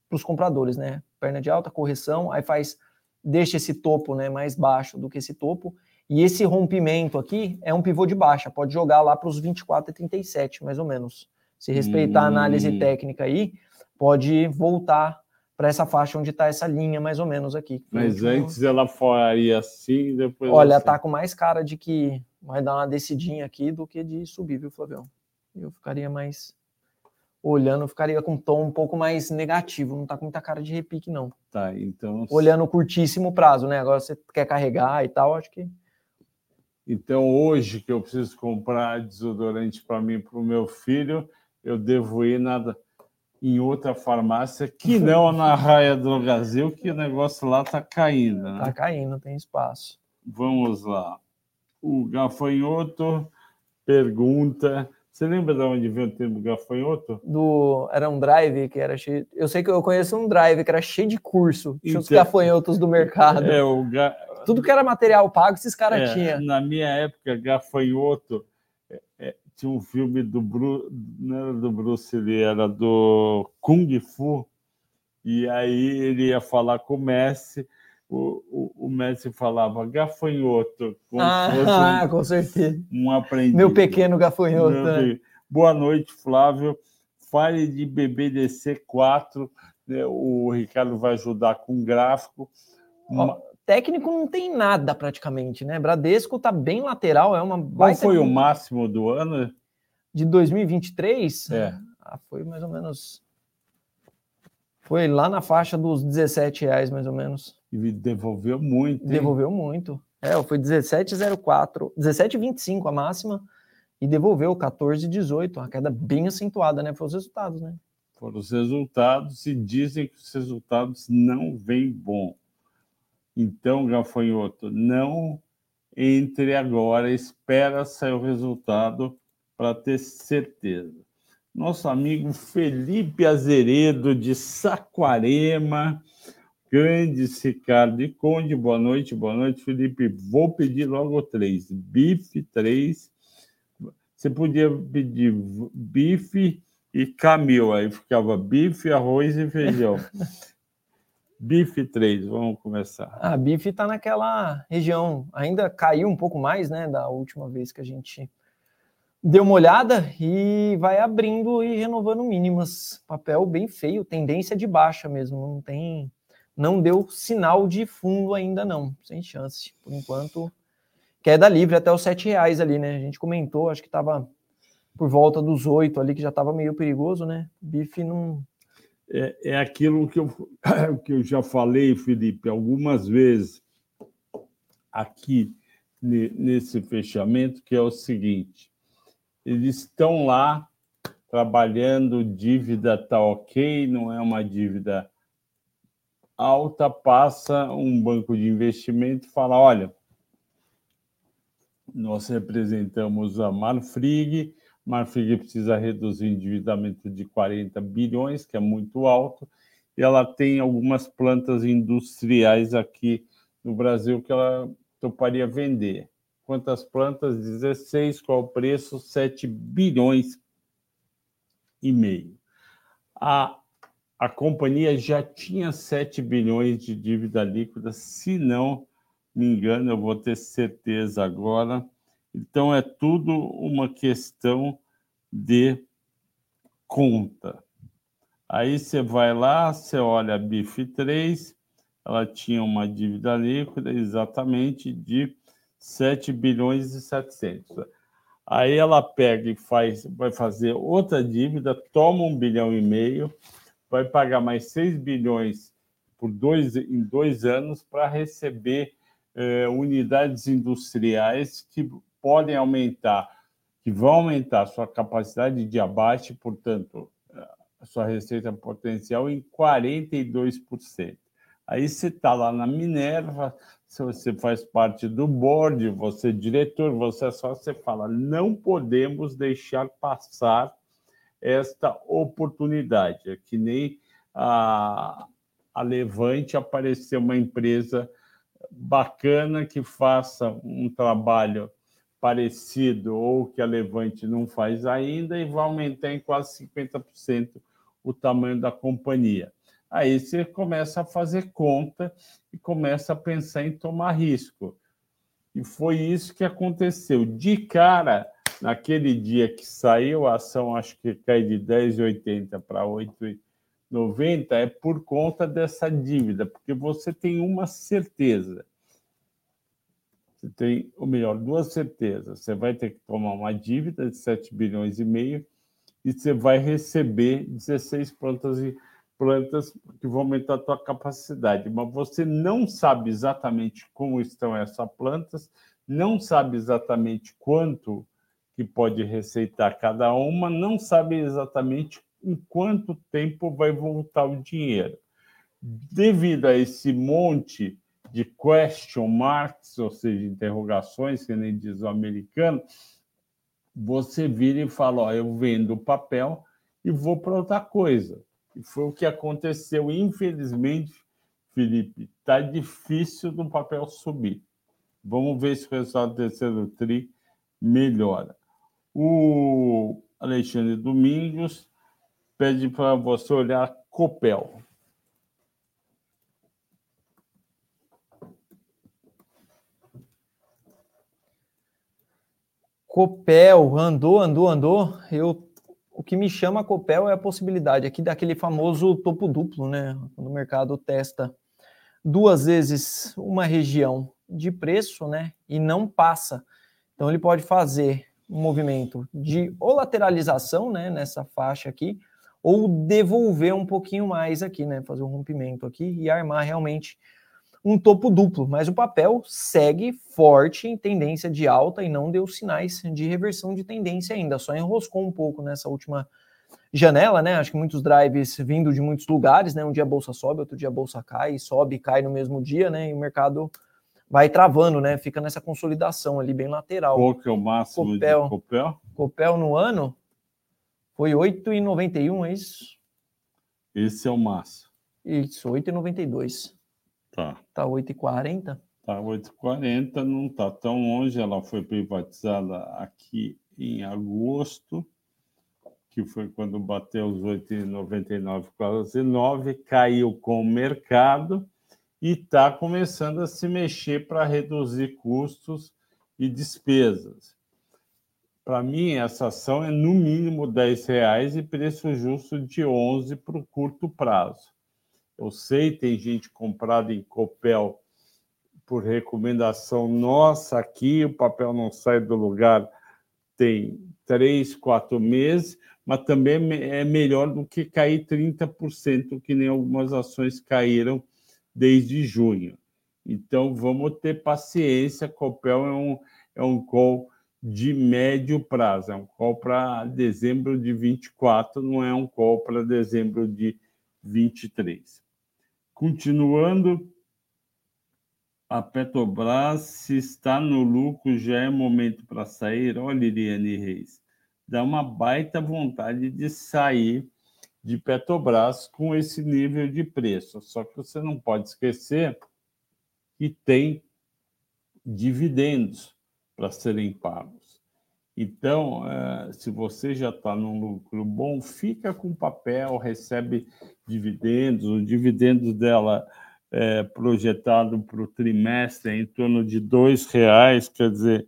para os compradores, né? Perna de alta, correção, aí faz, deixa esse topo né, mais baixo do que esse topo. E esse rompimento aqui é um pivô de baixa, pode jogar lá para os 24,37, mais ou menos. Se respeitar hum. a análise técnica aí, pode voltar para essa faixa onde está essa linha, mais ou menos aqui. Mas antes ela faria assim, depois. Olha, assim. tá com mais cara de que vai dar uma descidinha aqui do que de subir, viu, Flavião? Eu ficaria mais olhando, ficaria com um tom um pouco mais negativo, não tá com muita cara de repique, não. Tá, então. Olhando curtíssimo prazo, né? Agora você quer carregar e tal, acho que. Então, hoje que eu preciso comprar desodorante para mim e para o meu filho, eu devo ir na em outra farmácia que não na Raia do Brasil, que o negócio lá está caindo. Né? Tá caindo, tem espaço. Vamos lá. O gafanhoto pergunta. Você lembra de onde veio o termo gafanhoto? Do, era um drive que era cheio. Eu sei que eu conheço um drive que era cheio de curso. Tinha então, os gafanhotos do mercado. É, o ga... Tudo que era material pago, esses caras é, tinham. Na minha época, gafanhoto é, é tinha um filme do Bruce, não era do Bruce Lee, era do Kung Fu, e aí ele ia falar com o Messi, o, o, o Messi falava gafanhoto, como ah, um, com certeza. Um aprendiz. Meu pequeno gafanhoto. Meu né? Boa noite, Flávio. Fale de BBDC 4, né? o Ricardo vai ajudar com gráfico. Uma técnico não tem nada praticamente, né? Bradesco tá bem lateral, é uma Qual foi o máximo do ano? De 2023? É. Ah, foi mais ou menos. Foi lá na faixa dos 17 reais, mais ou menos. E devolveu muito. Hein? Devolveu muito. É, foi 17,04, 17,25 a máxima e devolveu 14,18. Uma queda bem acentuada, né? Foram os resultados, né? Foram os resultados e dizem que os resultados não vêm bom. Então, gafanhoto, não entre agora, espera sair o resultado para ter certeza. Nosso amigo Felipe Azeredo, de Saquarema, grande Ricardo e Conde, boa noite, boa noite, Felipe. Vou pedir logo três, bife três. Você podia pedir bife e camil, aí ficava bife, arroz e feijão. Bife 3, vamos começar. A ah, Bife está naquela região, ainda caiu um pouco mais, né, da última vez que a gente deu uma olhada e vai abrindo e renovando mínimas. Papel bem feio, tendência de baixa mesmo, não tem, não deu sinal de fundo ainda não, sem chance. Por enquanto, queda livre até os sete reais ali, né? A gente comentou, acho que estava por volta dos oito ali, que já estava meio perigoso, né? Bife não é, é aquilo que eu, que eu já falei, Felipe, algumas vezes aqui nesse fechamento, que é o seguinte: eles estão lá trabalhando, dívida está ok, não é uma dívida alta, passa um banco de investimento e fala: olha, nós representamos a Marfrig, Marfrig precisa reduzir o endividamento de 40 bilhões, que é muito alto, e ela tem algumas plantas industriais aqui no Brasil que ela toparia vender. Quantas plantas? 16. Qual o preço? 7 bilhões e meio. A, a companhia já tinha 7 bilhões de dívida líquida, se não me engano, eu vou ter certeza agora então, é tudo uma questão de conta. Aí você vai lá, você olha a BIF 3, ela tinha uma dívida líquida exatamente de 7 bilhões e 700. Aí ela pega e faz, vai fazer outra dívida, toma um bilhão e meio, vai pagar mais 6 bilhões por dois, em dois anos para receber eh, unidades industriais que podem aumentar, que vão aumentar a sua capacidade de abate, portanto, a sua receita potencial em 42%. Aí você está lá na Minerva, se você faz parte do board, você é diretor, você é só, você fala, não podemos deixar passar esta oportunidade. É que nem a, a Levante aparecer uma empresa bacana que faça um trabalho parecido ou que a Levante não faz ainda e vai aumentar em quase 50% o tamanho da companhia. Aí você começa a fazer conta e começa a pensar em tomar risco. E foi isso que aconteceu. De cara, naquele dia que saiu a ação, acho que cai de 10,80 para 8,90, é por conta dessa dívida, porque você tem uma certeza você tem, ou melhor, duas certezas. Você vai ter que tomar uma dívida de 7 bilhões e meio e você vai receber 16 plantas e plantas que vão aumentar a tua capacidade, mas você não sabe exatamente como estão essas plantas, não sabe exatamente quanto que pode receitar cada uma, não sabe exatamente em quanto tempo vai voltar o dinheiro. Devido a esse monte de question marks, ou seja, interrogações, que nem diz o americano, você vira e fala: ó, eu vendo o papel e vou para outra coisa. E foi o que aconteceu, infelizmente, Felipe. Está difícil do papel subir. Vamos ver se o resultado do terceiro TRI melhora. O Alexandre Domingos pede para você olhar Copel. Copel, andou, andou, andou. Eu, o que me chama Copel é a possibilidade aqui daquele famoso topo duplo, né? Quando o mercado testa duas vezes uma região de preço, né? E não passa. Então ele pode fazer um movimento de ou lateralização, né? Nessa faixa aqui, ou devolver um pouquinho mais aqui, né? Fazer um rompimento aqui e armar realmente um topo duplo, mas o papel segue forte em tendência de alta e não deu sinais de reversão de tendência ainda, só enroscou um pouco nessa última janela, né? Acho que muitos drives vindo de muitos lugares, né? Um dia a bolsa sobe, outro dia a bolsa cai, sobe e cai no mesmo dia, né? E o mercado vai travando, né? Fica nessa consolidação ali bem lateral. Qual que é o máximo Copel, de Copel? Copel no ano foi 8,91, é isso? Esse é o máximo. Isso, 8,92. Tá. Tá 8,40? Tá 8,40, não tá tão longe. Ela foi privatizada aqui em agosto, que foi quando bateu os 8,99, quase 9, caiu com o mercado e está começando a se mexer para reduzir custos e despesas. Para mim, essa ação é no mínimo R$ reais e preço justo de 11 para o curto prazo. Eu sei, tem gente comprada em Copel por recomendação nossa aqui, o papel não sai do lugar tem três, quatro meses, mas também é melhor do que cair 30%, que nem algumas ações caíram desde junho. Então, vamos ter paciência. Copel é um, é um call de médio prazo, é um call para dezembro de 24, não é um call para dezembro de 23. Continuando, a Petrobras, se está no lucro, já é momento para sair. Olha, Iriane Reis, dá uma baita vontade de sair de Petrobras com esse nível de preço. Só que você não pode esquecer que tem dividendos para serem pagos. Então, eh, se você já está num lucro bom, fica com papel, recebe dividendos. O dividendo dela é projetado para o trimestre em torno de R$ reais, quer dizer,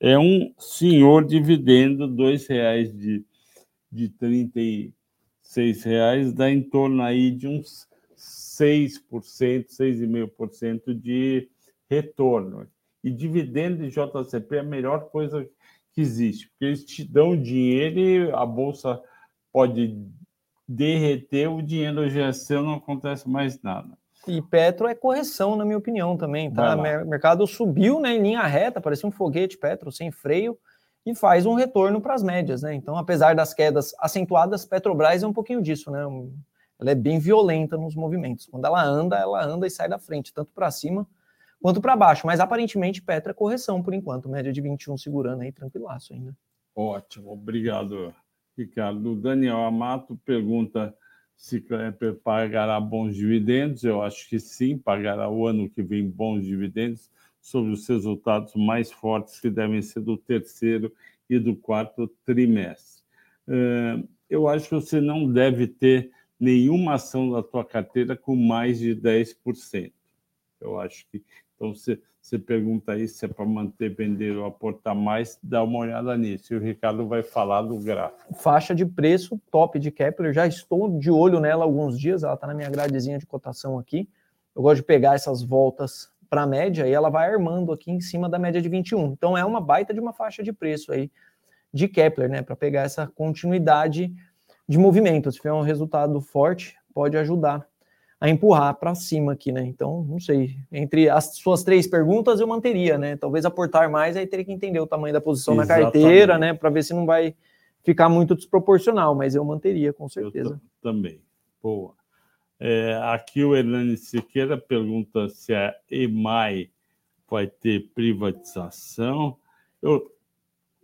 é um senhor dividendo, R$ reais de, de 36 reais, dá em torno aí de uns 6%, 6,5% de retorno. E dividendo de JCP é a melhor coisa que existe, porque eles te dão dinheiro e a bolsa pode derreter, o dinheiro já é seu, não acontece mais nada. E Petro é correção, na minha opinião, também, tá? O mercado subiu né, em linha reta, parecia um foguete Petro sem freio, e faz um retorno para as médias, né? Então, apesar das quedas acentuadas, Petrobras é um pouquinho disso, né? Ela é bem violenta nos movimentos. Quando ela anda, ela anda e sai da frente, tanto para cima quanto para baixo. Mas aparentemente Petra correção por enquanto, média de 21 segurando aí tranquilaço ainda. Ótimo, obrigado, Ricardo. Daniel Amato pergunta se Klepper pagará bons dividendos. Eu acho que sim, pagará o ano que vem bons dividendos sobre os resultados mais fortes que devem ser do terceiro e do quarto trimestre. Eu acho que você não deve ter nenhuma ação da tua carteira com mais de 10%. Eu acho que. Então, você, você pergunta aí se é para manter, vender ou aportar mais, dá uma olhada nisso. E o Ricardo vai falar do gráfico. Faixa de preço top de Kepler, já estou de olho nela há alguns dias, ela está na minha gradezinha de cotação aqui. Eu gosto de pegar essas voltas para a média e ela vai armando aqui em cima da média de 21. Então é uma baita de uma faixa de preço aí de Kepler, né, para pegar essa continuidade de movimento. Se tiver um resultado forte, pode ajudar a empurrar para cima aqui, né? Então, não sei. Entre as suas três perguntas, eu manteria, né? Talvez aportar mais, aí teria que entender o tamanho da posição Exatamente. na carteira, né? Para ver se não vai ficar muito desproporcional, mas eu manteria, com certeza. Também. Boa. É, aqui o Hernani Siqueira pergunta se a EMAI vai ter privatização. Eu,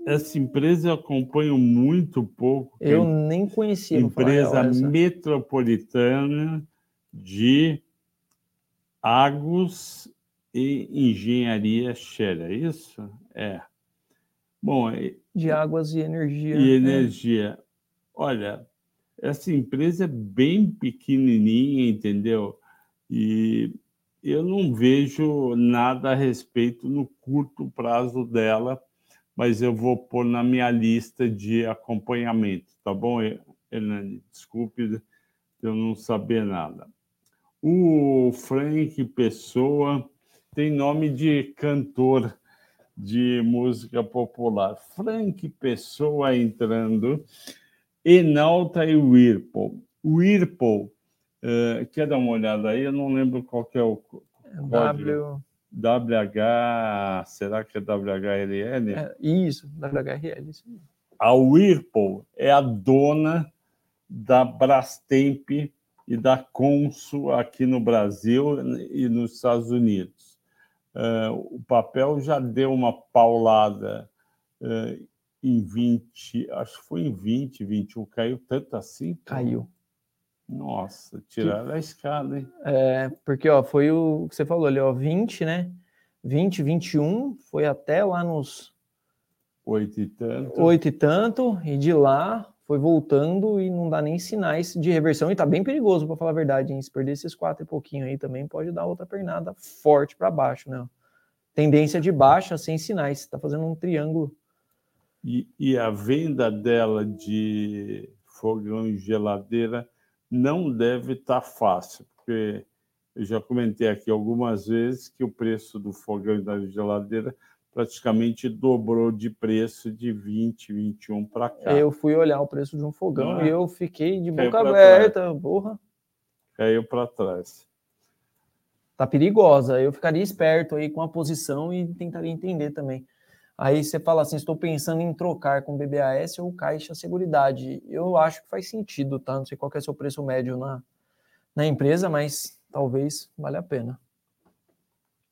essa empresa eu acompanho muito pouco. Eu nem conhecia. Empresa metropolitana de Agos e Engenharia Shell, é isso? É. Bom, de águas e energia. E energia. É. Olha, essa empresa é bem pequenininha, entendeu? E eu não vejo nada a respeito no curto prazo dela, mas eu vou pôr na minha lista de acompanhamento, tá bom, Hernani? Desculpe eu não saber nada. O Frank Pessoa tem nome de cantor de música popular. Frank Pessoa entrando Enalta e Whirlpool. Whirlpool, uh, quer dar uma olhada aí? Eu não lembro qual é o W... WH, será que é WHRL? É, isso, WHRL. Isso. A Whirlpool é a dona da Brastemp e da Consul aqui no Brasil e nos Estados Unidos. Uh, o papel já deu uma paulada uh, em 20, acho que foi em 20, 21, caiu tanto assim? Caiu. Nossa, tiraram que... a escada, hein? É, porque ó, foi o que você falou ali, ó, 20, né? 20, 21, foi até lá nos. Oito e tanto. Oito e tanto, e de lá foi voltando e não dá nem sinais de reversão, e tá bem perigoso, para falar a verdade, hein? Se perder esses quatro e pouquinho aí também pode dar outra pernada forte para baixo, né? Tendência de baixa sem sinais, tá fazendo um triângulo e, e a venda dela de fogão e geladeira não deve estar tá fácil, porque eu já comentei aqui algumas vezes que o preço do fogão e da geladeira praticamente dobrou de preço de 20, 21 para cá. Eu fui olhar o preço de um fogão é? e eu fiquei de boca aberta, porra. Caiu para trás. Tá perigosa. Eu ficaria esperto aí com a posição e tentaria entender também. Aí você fala assim, estou pensando em trocar com BBAS ou Caixa Seguridade. Eu acho que faz sentido, tá? Não sei qual é o seu preço médio na, na empresa, mas talvez valha a pena.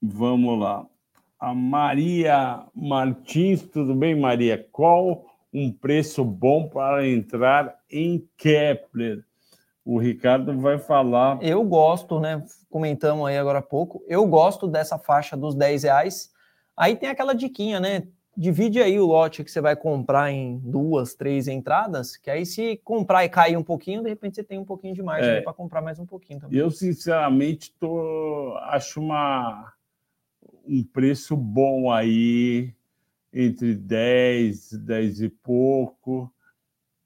Vamos lá. A Maria Martins, tudo bem, Maria? Qual um preço bom para entrar em Kepler? O Ricardo vai falar. Eu gosto, né? Comentamos aí agora há pouco. Eu gosto dessa faixa dos 10 reais. Aí tem aquela diquinha, né? divide aí o lote que você vai comprar em duas, três entradas, que aí se comprar e cair um pouquinho, de repente você tem um pouquinho de margem é, para comprar mais um pouquinho também. Eu, sinceramente, tô, acho uma, um preço bom aí, entre 10, 10 e pouco,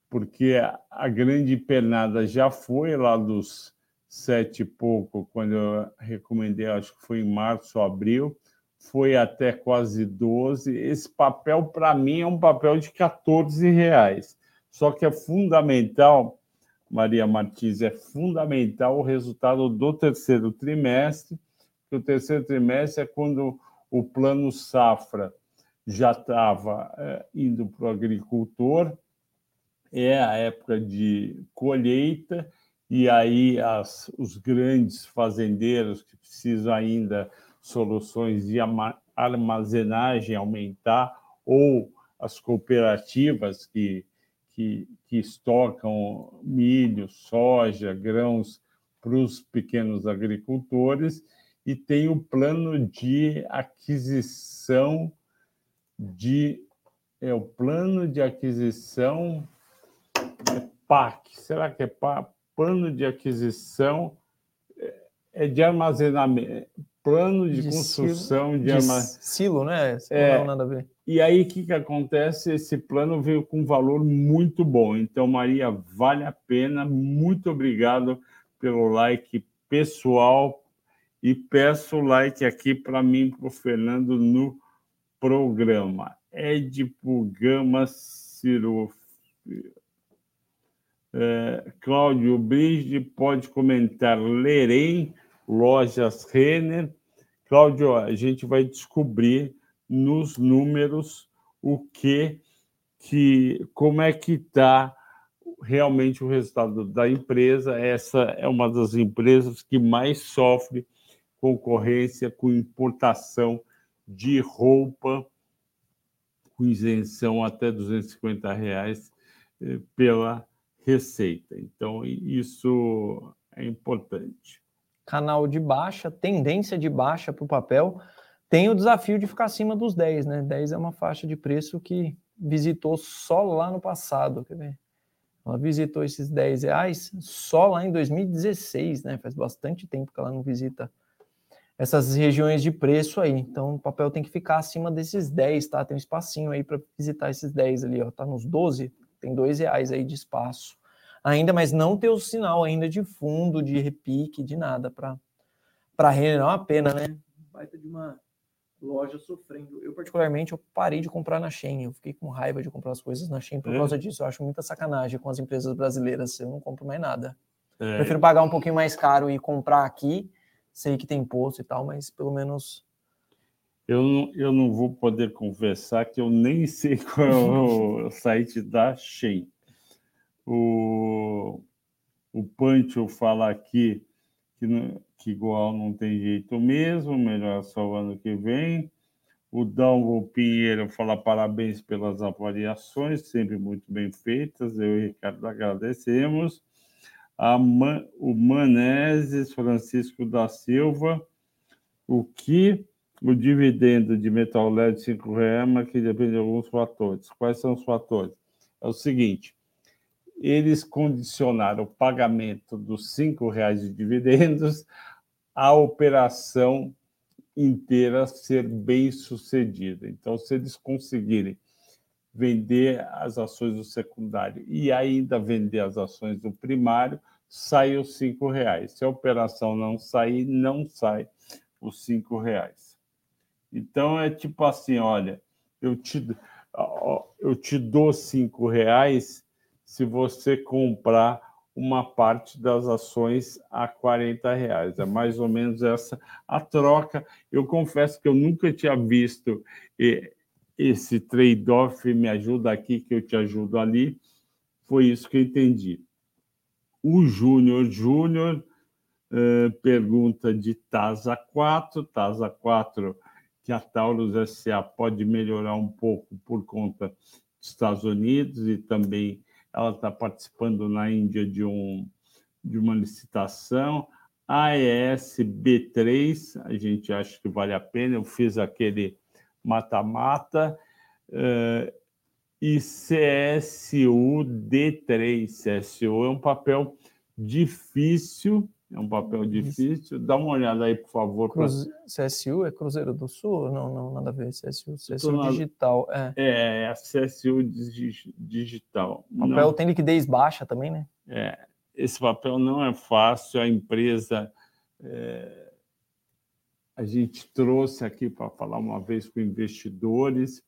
porque a grande pernada já foi lá dos sete e pouco, quando eu recomendei, acho que foi em março ou abril, foi até quase 12. Esse papel, para mim, é um papel de 14 reais. Só que é fundamental Maria Martins, é fundamental o resultado do terceiro trimestre, que o terceiro trimestre é quando o plano safra já estava é, indo para o agricultor, é a época de colheita, e aí as, os grandes fazendeiros que precisam ainda soluções de armazenagem aumentar, ou as cooperativas que, que, que estocam milho, soja, grãos para os pequenos agricultores, e tem o plano de aquisição de. É o plano de aquisição é PAC. Será que é PAC? Plano de aquisição é, é de armazenamento, plano de, de construção silo, de, armazenamento. Silo, né? É, não nada a ver. E aí, o que, que acontece? Esse plano veio com um valor muito bom. Então, Maria, vale a pena. Muito obrigado pelo like pessoal. E peço o like aqui para mim, para o Fernando, no programa. Edipo Gama Ciro. É, Cláudio Brigde pode comentar. Lerei, Lojas Renner. Cláudio, a gente vai descobrir nos números o que, que como é que está realmente o resultado da empresa. Essa é uma das empresas que mais sofre concorrência com importação de roupa com isenção até 250 reais eh, pela receita. Então, isso é importante. Canal de baixa, tendência de baixa para o papel tem o desafio de ficar acima dos 10, né? 10 é uma faixa de preço que visitou só lá no passado, quer ver? Ela visitou esses 10 reais só lá em 2016, né? Faz bastante tempo que ela não visita essas regiões de preço aí. Então, o papel tem que ficar acima desses 10, tá? Tem um espacinho aí para visitar esses 10 ali, ó. Tá nos 12, tem 2 reais aí de espaço. Ainda, mas não ter o sinal ainda de fundo, de repique, de nada para para render. Não é uma pena, né? Baita de uma loja sofrendo. Eu, particularmente, eu parei de comprar na Shein. Eu fiquei com raiva de comprar as coisas na Shein por é. causa disso. Eu acho muita sacanagem com as empresas brasileiras. Eu não compro mais nada. É. Prefiro pagar um pouquinho mais caro e comprar aqui. Sei que tem imposto e tal, mas pelo menos. Eu não, eu não vou poder conversar que eu nem sei qual é o site da Shein. O, o Pancho fala aqui que, não, que igual não tem jeito mesmo, melhor só o ano que vem. O Dalvo Pinheiro fala parabéns pelas avaliações, sempre muito bem feitas. Eu e o Ricardo agradecemos. Man, o Maneses Francisco da Silva, o que o dividendo de metal LED de 5 reais, que depende de alguns fatores. Quais são os fatores? É o seguinte: eles condicionaram o pagamento dos cinco reais de dividendos à operação inteira ser bem sucedida. Então, se eles conseguirem vender as ações do secundário e ainda vender as ações do primário, sai os cinco reais. Se a operação não sair, não sai os cinco reais. Então é tipo assim, olha, eu te, eu te dou cinco reais se você comprar uma parte das ações a 40 reais. É mais ou menos essa a troca. Eu confesso que eu nunca tinha visto esse trade-off, me ajuda aqui, que eu te ajudo ali. Foi isso que eu entendi. O Júnior Júnior eh, pergunta de TASA 4. TASA 4, que a Taurus SA pode melhorar um pouco por conta dos Estados Unidos e também ela está participando na Índia de, um, de uma licitação. AES B3, a gente acha que vale a pena, eu fiz aquele mata-mata. Uh, e CSU D3. CSU é um papel difícil, é um papel difícil. Dá uma olhada aí, por favor. Cruz... Pra... CSU é Cruzeiro do Sul? Não, não, nada a ver. CSU, CSU na... digital. É. é, é a CSU digital. O papel não... tem liquidez baixa também, né? É, esse papel não é fácil. A empresa. É... A gente trouxe aqui para falar uma vez com investidores.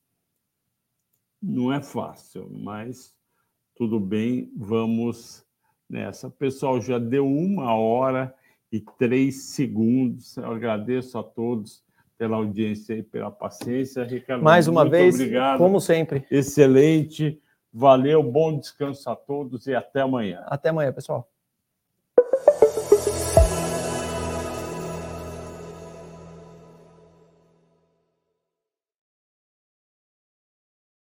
Não é fácil, mas tudo bem, vamos nessa. Pessoal já deu uma hora e três segundos. Eu agradeço a todos pela audiência e pela paciência. Ricardo, mais uma vez, obrigado. como sempre. Excelente. Valeu, bom descanso a todos e até amanhã. Até amanhã, pessoal.